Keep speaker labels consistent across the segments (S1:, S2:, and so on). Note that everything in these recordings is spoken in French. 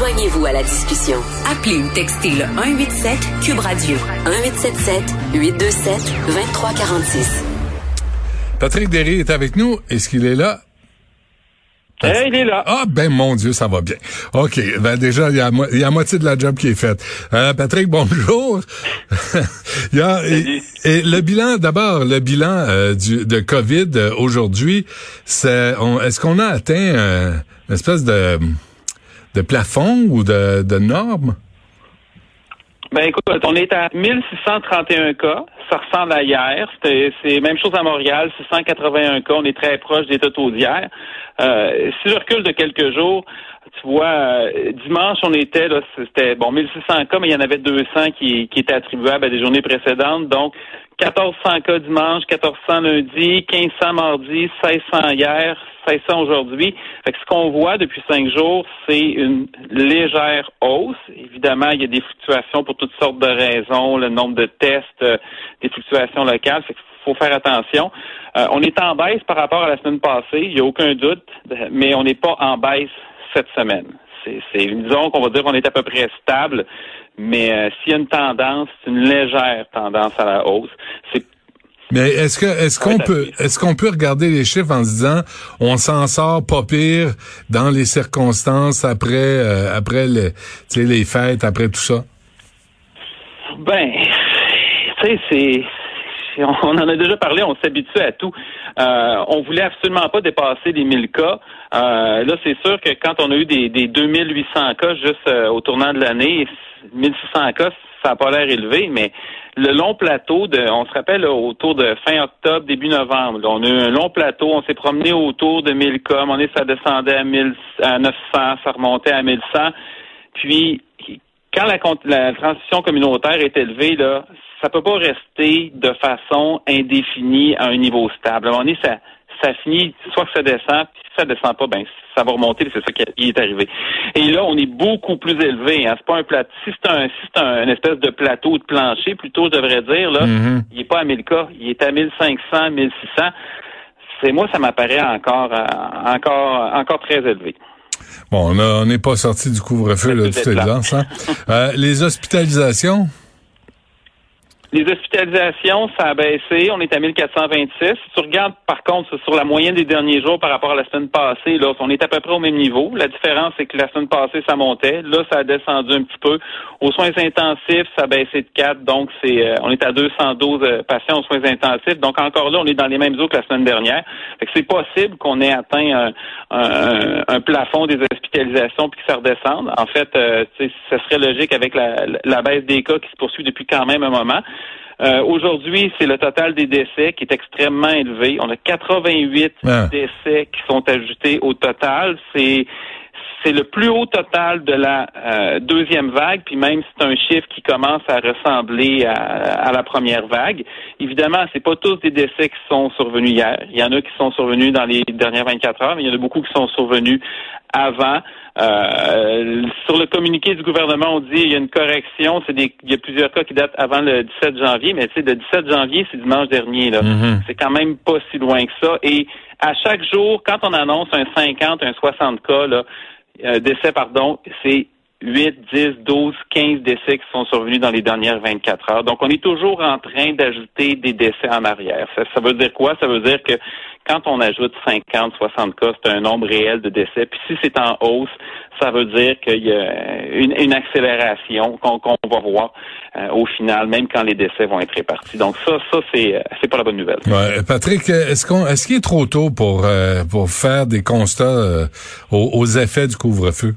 S1: Joignez-vous à la discussion. Appelez ou textez le 187 Cube Radio 1877 827 2346.
S2: Patrick Derry est avec nous. Est-ce qu'il est là?
S3: Eh, il est là.
S2: Ah ben mon Dieu, ça va bien. OK, ben déjà il y a, il y a moitié de la job qui est faite. Euh, Patrick, bonjour. il y a, et, le bilan d'abord, le bilan euh, du, de Covid euh, aujourd'hui, c'est est-ce qu'on a atteint euh, une espèce de de plafond ou de, de norme?
S3: Ben écoute, on est à 1631 cas. Ça ressemble à hier. C'est même chose à Montréal, 681 cas. On est très proche des totaux d'hier. Euh, si je recule de quelques jours, tu vois, euh, dimanche, on était, là, c'était, bon, 1600 cas, mais il y en avait 200 qui, qui étaient attribuables à des journées précédentes. Donc, 1400 cas dimanche, 1400 lundi, 1500 mardi, 1600 hier, 1600 aujourd'hui. Fait que ce qu'on voit depuis cinq jours, c'est une légère hausse. Évidemment, il y a des fluctuations pour toutes sortes de raisons, le nombre de tests, euh, des fluctuations locales. Fait faut faire attention. Euh, on est en baisse par rapport à la semaine passée, il n'y a aucun doute, mais on n'est pas en baisse cette semaine. C'est, disons qu'on va dire qu'on est à peu près stable, mais euh, s'il y a une tendance, c'est une légère tendance à la hausse. C'est
S2: mais est-ce que est-ce qu'on peut est-ce qu'on peut regarder les chiffres en se disant on s'en sort pas pire dans les circonstances après euh, après les les fêtes après tout ça?
S3: Ben tu sais c'est on en a déjà parlé, on s'habitue à tout. Euh, on voulait absolument pas dépasser les 1000 cas. Euh, là, c'est sûr que quand on a eu des, des 2800 cas juste euh, au tournant de l'année, 1600 cas, ça n'a pas l'air élevé, mais le long plateau de, on se rappelle autour de fin octobre, début novembre, on a eu un long plateau, on s'est promené autour de 1000 cas, on est, ça descendait à, 1000, à 900, ça remontait à 1100, puis quand la, la transition communautaire est élevée, là, ça peut pas rester de façon indéfinie à un niveau stable. À un moment donné, ça, ça finit, soit que ça descend, puis si ça descend pas, ben ça va remonter, c'est ça qui est arrivé. Et là, on est beaucoup plus élevé. Hein. C'est pas un plateau. Si c'est un, si c'est un une espèce de plateau de plancher, plutôt, je devrais dire, là, mm-hmm. il est pas à 1000 cas, il est à 1500, 1600. C'est moi, ça m'apparaît encore, euh, encore, encore très élevé.
S2: Bon, on n'est pas sorti du couvre-feu, de toute évidence. Hein? euh, les hospitalisations?
S3: Les hospitalisations, ça a baissé. On est à 1426. Si tu regardes, par contre, sur la moyenne des derniers jours par rapport à la semaine passée, là, on est à peu près au même niveau. La différence, c'est que la semaine passée, ça montait. Là, ça a descendu un petit peu. Aux soins intensifs, ça a baissé de 4. Donc, c'est, euh, on est à 212 euh, patients aux soins intensifs. Donc, encore là, on est dans les mêmes eaux que la semaine dernière. C'est possible qu'on ait atteint un, plafond des hospitalisations puis que ça redescende. En fait, euh, ça serait logique avec la, la baisse des cas qui se poursuit depuis quand même un moment. Euh, aujourd'hui, c'est le total des décès qui est extrêmement élevé. On a 88 ah. décès qui sont ajoutés au total. C'est c'est le plus haut total de la euh, deuxième vague, puis même c'est un chiffre qui commence à ressembler à, la première vague. Évidemment, c'est pas tous des décès qui sont survenus hier. Il y en a qui sont survenus dans les dernières 24 heures, mais il y en a beaucoup qui sont survenus avant. Euh, sur le communiqué du gouvernement, on dit il y a une correction. C'est des, il y a plusieurs cas qui datent avant le 17 janvier, mais c'est le 17 janvier, c'est dimanche dernier. Là. Mm-hmm. C'est quand même pas si loin que ça. Et à chaque jour, quand on annonce un 50, un 60 cas, là, euh, décès, pardon, c'est 8, 10, 12, 15 décès qui sont survenus dans les dernières 24 heures. Donc, on est toujours en train d'ajouter des décès en arrière. Ça, ça, veut dire quoi? Ça veut dire que quand on ajoute 50, 60 cas, c'est un nombre réel de décès. Puis si c'est en hausse, ça veut dire qu'il y a une, accélération qu'on va voir euh, au final, même quand les décès vont être répartis. Donc ça, ça c'est euh, c'est pas la bonne nouvelle.
S2: Ouais. Patrick, est-ce qu'on est-ce qu'il est trop tôt pour euh, pour faire des constats aux, aux effets du couvre-feu?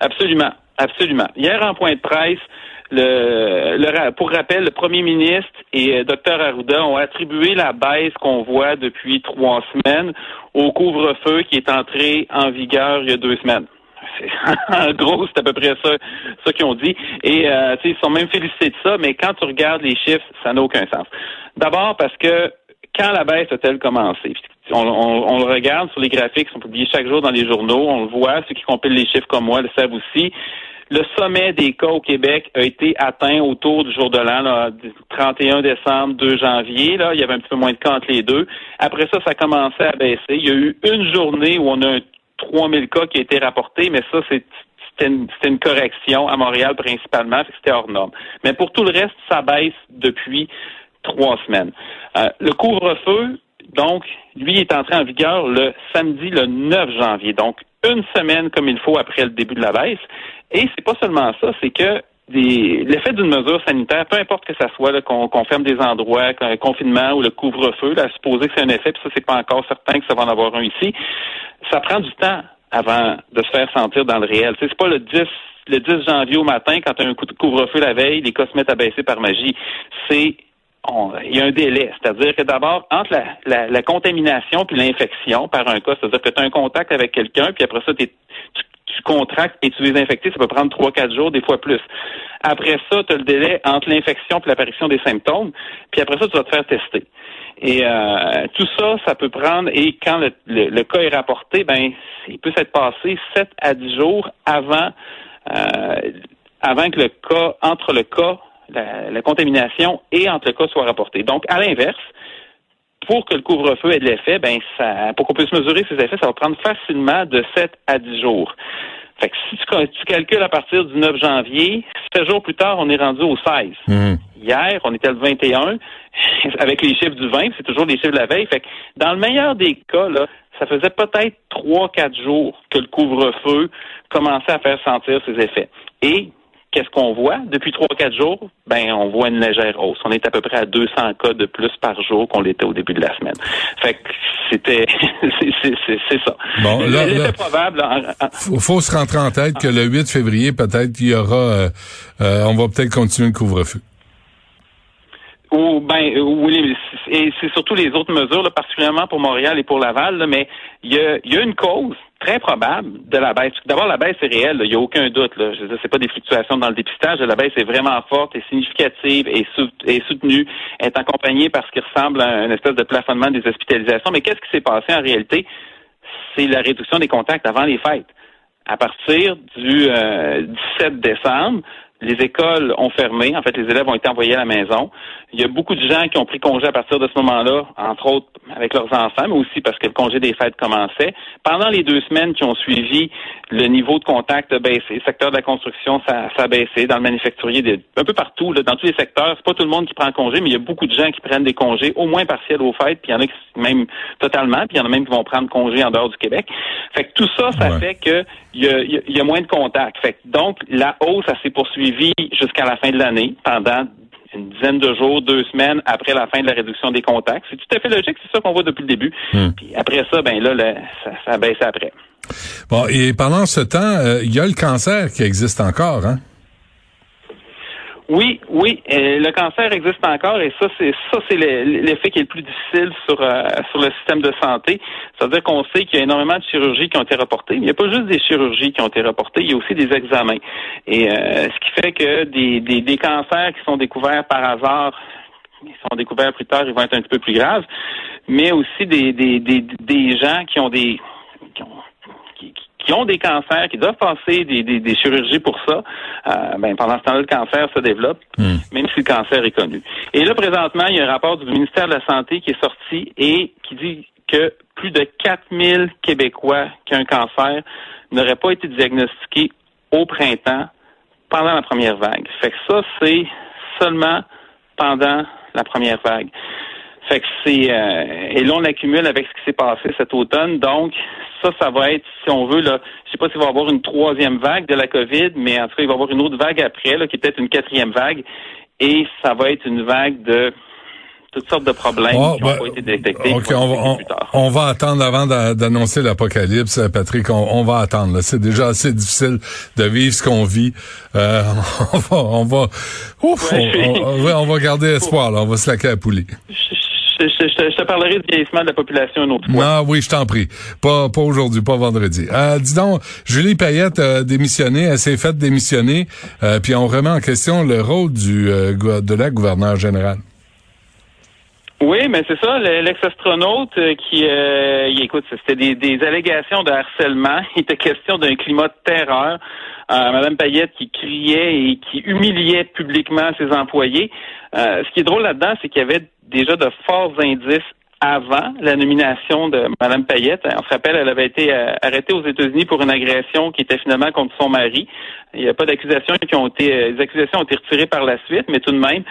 S3: Absolument, absolument. Hier en point de presse, le, pour rappel, le premier ministre et euh, Dr Arruda ont attribué la baisse qu'on voit depuis trois semaines au couvre-feu qui est entré en vigueur il y a deux semaines. en gros, c'est à peu près ça, ça qu'ils ont dit. Et euh, ils sont même félicités de ça, mais quand tu regardes les chiffres, ça n'a aucun sens. D'abord parce que quand la baisse a-t-elle commencé? On, on, le regarde sur les graphiques qui sont publiés chaque jour dans les journaux, on le voit, ceux qui compilent les chiffres comme moi le savent aussi. Le sommet des cas au Québec a été atteint autour du jour de l'an, 31 décembre, 2 janvier. Là, il y avait un petit peu moins de cas entre les deux. Après ça, ça a commencé à baisser. Il y a eu une journée où on a 3000 cas qui a été rapportés, mais ça, c'est c'était une, correction à Montréal principalement, c'était hors norme. Mais pour tout le reste, ça baisse depuis trois semaines. Euh, le couvre-feu, donc, lui est entré en vigueur le samedi le 9 janvier, donc une semaine comme il faut après le début de la baisse. Et c'est pas seulement ça, c'est que l'effet d'une mesure sanitaire, peu importe que ça soit qu'on ferme des endroits, un confinement ou le couvre-feu, à supposer que c'est un effet, puis ça c'est pas encore certain que ça va en avoir un ici, ça prend du temps avant de se faire sentir dans le réel. C'est pas le 10 le 10 janvier au matin, quand tu as un coup de couvre-feu la veille, les cas se mettent à baisser par magie. C'est il y a un délai. C'est-à-dire que d'abord, entre la, contamination puis l'infection par un cas, c'est-à-dire que tu as un contact avec quelqu'un, puis après ça, tu, tu contractes et tu es infecté, ça peut prendre trois, quatre jours, des fois plus. Après ça, tu as le délai entre l'infection et l'apparition des symptômes, puis après ça, tu vas te faire tester. Et euh, tout ça, ça peut prendre, et quand le, cas est rapporté, ben, il peut s'être passé 7 à 10 jours avant, euh, avant que le cas, entre le cas, la, la, contamination et entre cas soit rapporté. Donc, à l'inverse, pour que le couvre-feu ait de l'effet, ben, ça, pour qu'on puisse mesurer ses effets, ça va prendre facilement de 7 à 10 jours. Fait que si tu, calcules à partir du 9 janvier, 7 jours plus tard, on est rendu au 16. Mhm. Hier, on était le 21. Avec les chiffres du 20, c'est toujours les chiffres de la veille. Fait que dans le meilleur des cas, là, ça faisait peut-être 3-4 jours que le couvre-feu commençait à faire sentir ses effets. Et Qu'est-ce qu'on voit? Depuis trois quatre jours? Ben, on voit une légère hausse. On est à peu près à 200 cas de plus par jour qu'on l'était au début de la semaine. Fait que c'était, c'est ça.
S2: Bon, là, là probable. Faut, faut, se rentrer en tête que le 8 février, peut-être, il y aura, euh, euh, on va peut-être continuer le couvre-feu.
S3: Ou ben oui, et c'est surtout les autres mesures, là, particulièrement pour Montréal et pour Laval, mais il y a, y a une cause très probable de la baisse. D'abord, la baisse est réelle, il n'y a aucun doute. Là. Je sais pas des fluctuations dans le dépistage. La baisse est vraiment forte et significative et, et soutenue, est accompagnée par ce qui ressemble à une espèce de plafonnement des hospitalisations. Mais qu'est-ce qui s'est passé en réalité? C'est la réduction des contacts avant les fêtes. À partir du 17 euh, décembre, les écoles ont fermé. En fait, les élèves ont été envoyés à la maison. Il y a beaucoup de gens qui ont pris congé à partir de ce moment-là, entre autres avec leurs enfants, mais aussi parce que le congé des fêtes commençait. Pendant les deux semaines qui ont suivi, le niveau de contact a baissé. Le secteur de la construction, ça, ça a baissé. Dans le manufacturier, un peu partout, là, dans tous les secteurs, c'est pas tout le monde qui prend congé, mais il y a beaucoup de gens qui prennent des congés, au moins partiels aux fêtes, puis il y en a qui même totalement, puis il y en a même qui vont prendre congé en dehors du Québec. Fait que tout ça, ça fait que il y a, y a, moins de contacts. Fait que donc la hausse, ça s'est poursuivie jusqu'à la fin de l'année pendant une dizaine de jours, deux semaines après la fin de la réduction des contacts. C'est tout à fait logique, c'est ça qu'on voit depuis le début. Hmm. Puis après ça, ben là, ça, ça baisse après.
S2: Bon, et pendant ce temps, euh, il y a le cancer qui existe encore, hein?
S3: Oui, oui, le cancer existe encore et ça c'est ça c'est l'effet qui est le plus difficile sur euh, sur le système de santé. C'est-à-dire qu'on sait qu'il y a énormément de chirurgies qui ont été reportées. il n'y a pas juste des chirurgies qui ont été reportées, il y a aussi des examens. Et euh, ce qui fait que des, des, des cancers qui sont découverts par hasard ils sont découverts plus tard, ils vont être un petit peu plus graves, mais aussi des, des, des, des gens qui ont des qui ont, qui ont des cancers, qui doivent passer des, des, chirurgies pour ça, euh, ben, pendant ce temps-là, le cancer se développe, hmm. même si le cancer est connu. Et là, présentement, il y a un rapport du ministère de la Santé qui est sorti et qui dit que plus de 4000 Québécois qui ont un cancer n'auraient pas été diagnostiqués au printemps pendant la première vague. Fait que ça, c'est seulement pendant la première vague. Fait que c'est euh, et là on accumule avec ce qui s'est passé cet automne. Donc ça, ça va être, si on veut, là, je sais pas s'il va y avoir une troisième vague de la COVID, mais en tout cas, il va y avoir une autre vague après, là, qui est peut-être une quatrième vague, et ça va être une vague de toutes sortes de problèmes oh, qui n'ont ben, pas été détectés.
S2: on, va, attendre avant d'annoncer l'apocalypse, Patrick. On, va attendre. C'est déjà assez difficile de vivre ce qu'on vit. Euh, on va, on va, ouf, on, va garder espoir. Là. On va se laquer à poulie
S3: je, te parlerai du vieillissement de la population une autre fois.
S2: Ah oui, je t'en prie. Pas, pas aujourd'hui, pas vendredi. Euh, dis donc, Julie Payette a démissionné, elle s'est faite démissionner, euh, puis on remet en question le rôle du euh, de la gouverneure générale.
S3: Oui, mais c'est ça, l'ex-astronaute euh, qui, euh, écoute, c'était des, des, allégations de harcèlement. Il était question d'un climat de terreur. Euh, Madame Payette qui criait et qui humiliait publiquement ses employés. ce qui est drôle là-dedans, c'est qu'il y avait déjà de forts indices avant la nomination de Mme Payette. On se rappelle, elle avait été euh, arrêtée aux États-Unis pour une agression qui était finalement contre son mari. Il n'y a pas d'accusations qui ont été, euh, les accusations ont été retirées par la suite, mais tout de même,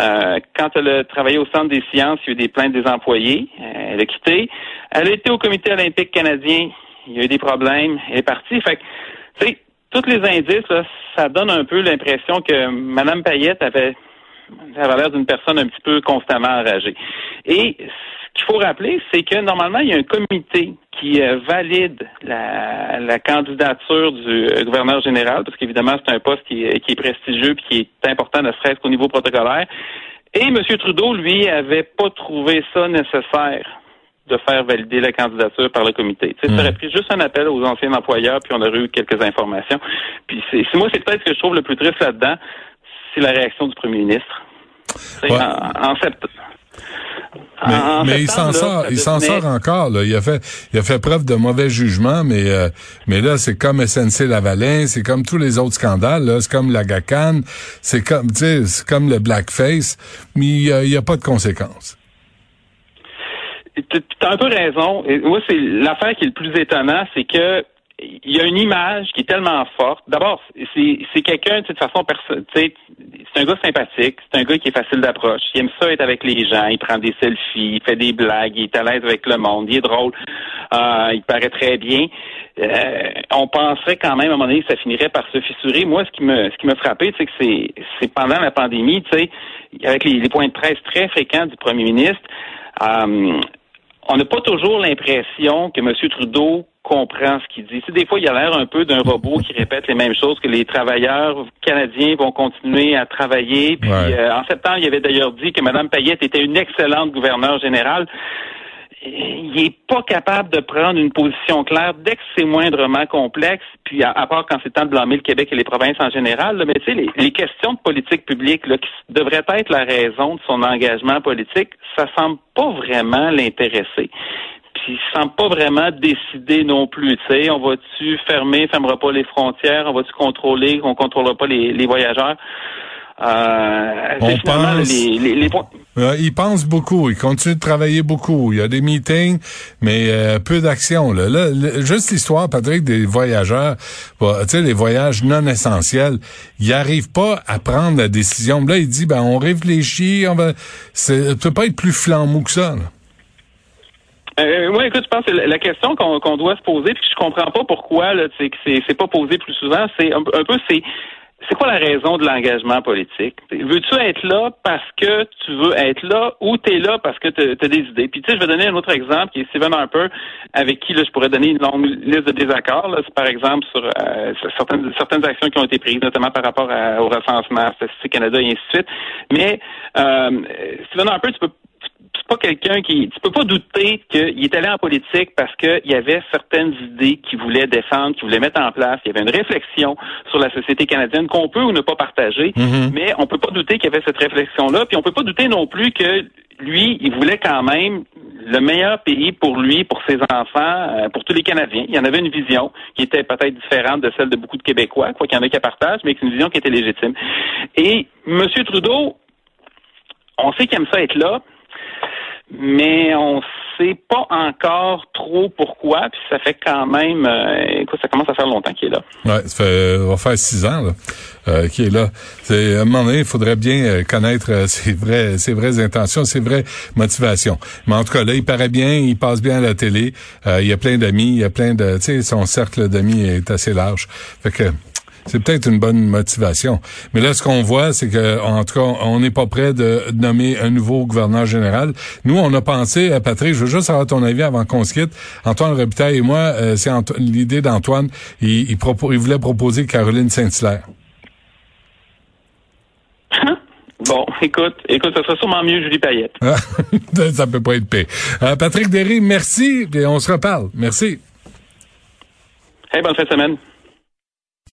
S3: euh, quand elle a travaillé au Centre des sciences, il y a eu des plaintes des employés. Elle a quitté. Elle a été au Comité olympique canadien. Il y a eu des problèmes. Elle est partie. Fait tu sais, tous les indices, là, ça donne un peu l'impression que Mme Payette avait ça l'air d'une personne un petit peu constamment enragée. Et ce qu'il faut rappeler, c'est que normalement, il y a un comité qui euh, valide la, candidature du euh, gouverneur général, parce qu'évidemment, c'est un poste qui, est prestigieux et qui est important, ne serait-ce qu'au niveau protocolaire. Et M. Trudeau, lui, avait pas trouvé ça nécessaire de faire valider la candidature par le comité. Tu sais, Ça aurait hmm. pris juste un appel aux anciens employeurs, puis on aurait eu quelques informations. Puis c'est moi, c'est peut-être ce que je trouve le plus triste là-dedans, c'est la réaction du premier ministre. En, septembre.
S2: Mais, il s'en sort, il s'en sort encore. Là. Il a fait, il a fait preuve de mauvais jugement, mais euh, mais là c'est comme SNC Lavalin, c'est comme tous les autres scandales. C'est comme la GACAN, c'est comme, c'est comme le blackface, mais il n'y a, pas de conséquences.
S3: Tu as un peu raison. moi, c'est l'affaire qui est le plus étonnant, c'est que il y a une image qui est tellement forte. D'abord, c'est quelqu'un, de toute façon, c'est un gars sympathique, c'est un gars qui est facile d'approche. Il aime ça être avec les gens, il prend des selfies, il fait des blagues, il est à l'aise avec le monde, il est drôle, euh, il paraît très bien. Euh, on penserait quand même à un moment donné que ça finirait par se fissurer. Moi, ce qui me ce qui me frappait, c'est que c'est c'est pendant la pandémie, tu sais, avec les, points de presse très fréquents du premier ministre, euh, on n'a pas toujours l'impression que M. Trudeau comprend ce qu'il dit. Tu des fois, il a l'air un peu d'un robot qui répète les mêmes choses que les travailleurs canadiens vont continuer à travailler. Puis euh, en septembre, il avait d'ailleurs dit que Mme Payette était une excellente gouverneure générale. Il n'est pas capable de prendre une position claire dès que c'est moindrement complexe, puis à, part quand c'est temps de blâmer le Québec et les provinces en général, mais tu sais, les, questions de politique publique là, qui devraient être la raison de son engagement politique, ça semble pas vraiment l'intéresser puis il semble pas vraiment décider non plus. Tu sais, on va-tu fermer, fermera pas les frontières, on va-tu contrôler, on contrôlera pas les, voyageurs?
S2: Euh, on pense, les, les, il pense beaucoup, il continue de travailler beaucoup. Il y a des meetings, mais euh, peu d'action. Là. Là, juste l'histoire, Patrick, des voyageurs, tu sais, les voyages non essentiels, il n'arrive pas à prendre la décision. Là, il dit, ben, on réfléchit, on va. Ça peut pas être plus flambeau que ça. Là.
S3: Euh, moi, écoute, je pense que la question qu'on doit se poser, puis que je comprends pas pourquoi, là, c'est que c'est pas posé plus souvent, c'est un, peu c'est c'est quoi la raison de l'engagement politique? Veux-tu être là parce que tu veux être là ou tu es là parce que tu as, des idées? Puis tu sais, je vais donner un autre exemple qui est Stephen Harper, avec qui là, je pourrais donner une longue liste de désaccords. Là. Par exemple, sur euh, certaines, certaines actions qui ont été prises, notamment par rapport au recensement Statistique Canada et ainsi de suite. Mais euh, Stephen Harper, tu peux pas quelqu'un qui. Tu peux pas douter qu'il est allé en politique parce qu'il y avait certaines idées qu'il voulait défendre, qu'il voulait mettre en place. Il y avait une réflexion sur la société canadienne qu'on peut ou ne pas partager, mm-hmm. mais on peut pas douter qu'il y avait cette réflexion-là. Puis on peut pas douter non plus que lui, il voulait quand même le meilleur pays pour lui, pour ses enfants, euh, pour tous les Canadiens. Il y en avait une vision qui était peut-être différente de celle de beaucoup de Québécois, quoi qu'il y en ait qui partagent, mais c'est une vision qui était légitime. Et M. Trudeau, on sait qu'il aime ça être là, mais on sait pas encore trop pourquoi, puis ça fait quand même, euh, écoute, ça commence à faire longtemps qu'il est là.
S2: Ouais, ça fait, va faire six ans là, euh, qu'il est là. C'est, à un moment donné, il faudrait bien euh, connaître euh, ses vraies, ses vraies intentions, ses vraies motivations. Mais en tout cas, là, il paraît bien, il passe bien à la télé. il y a plein d'amis, il y a plein de, tu sais, son cercle d'amis est assez large. Fait que c'est peut-être une bonne motivation. Mais là, ce qu'on voit, c'est que, en tout cas, on n'est pas prêt de nommer un nouveau gouverneur général. Nous, on a pensé, à Patrick, je veux juste avoir ton avis avant qu'on se quitte. Antoine Robitaille et moi, euh, c'est l'idée d'Antoine. Il, il, il voulait proposer Caroline Saint-Hilaire.
S3: Bon, écoute, écoute, ça sera sûrement mieux Julie Payette.
S2: ça peut pas être pire. Euh, Patrick Derry, merci, et on se reparle. Merci.
S3: Hey, bonne fin de semaine.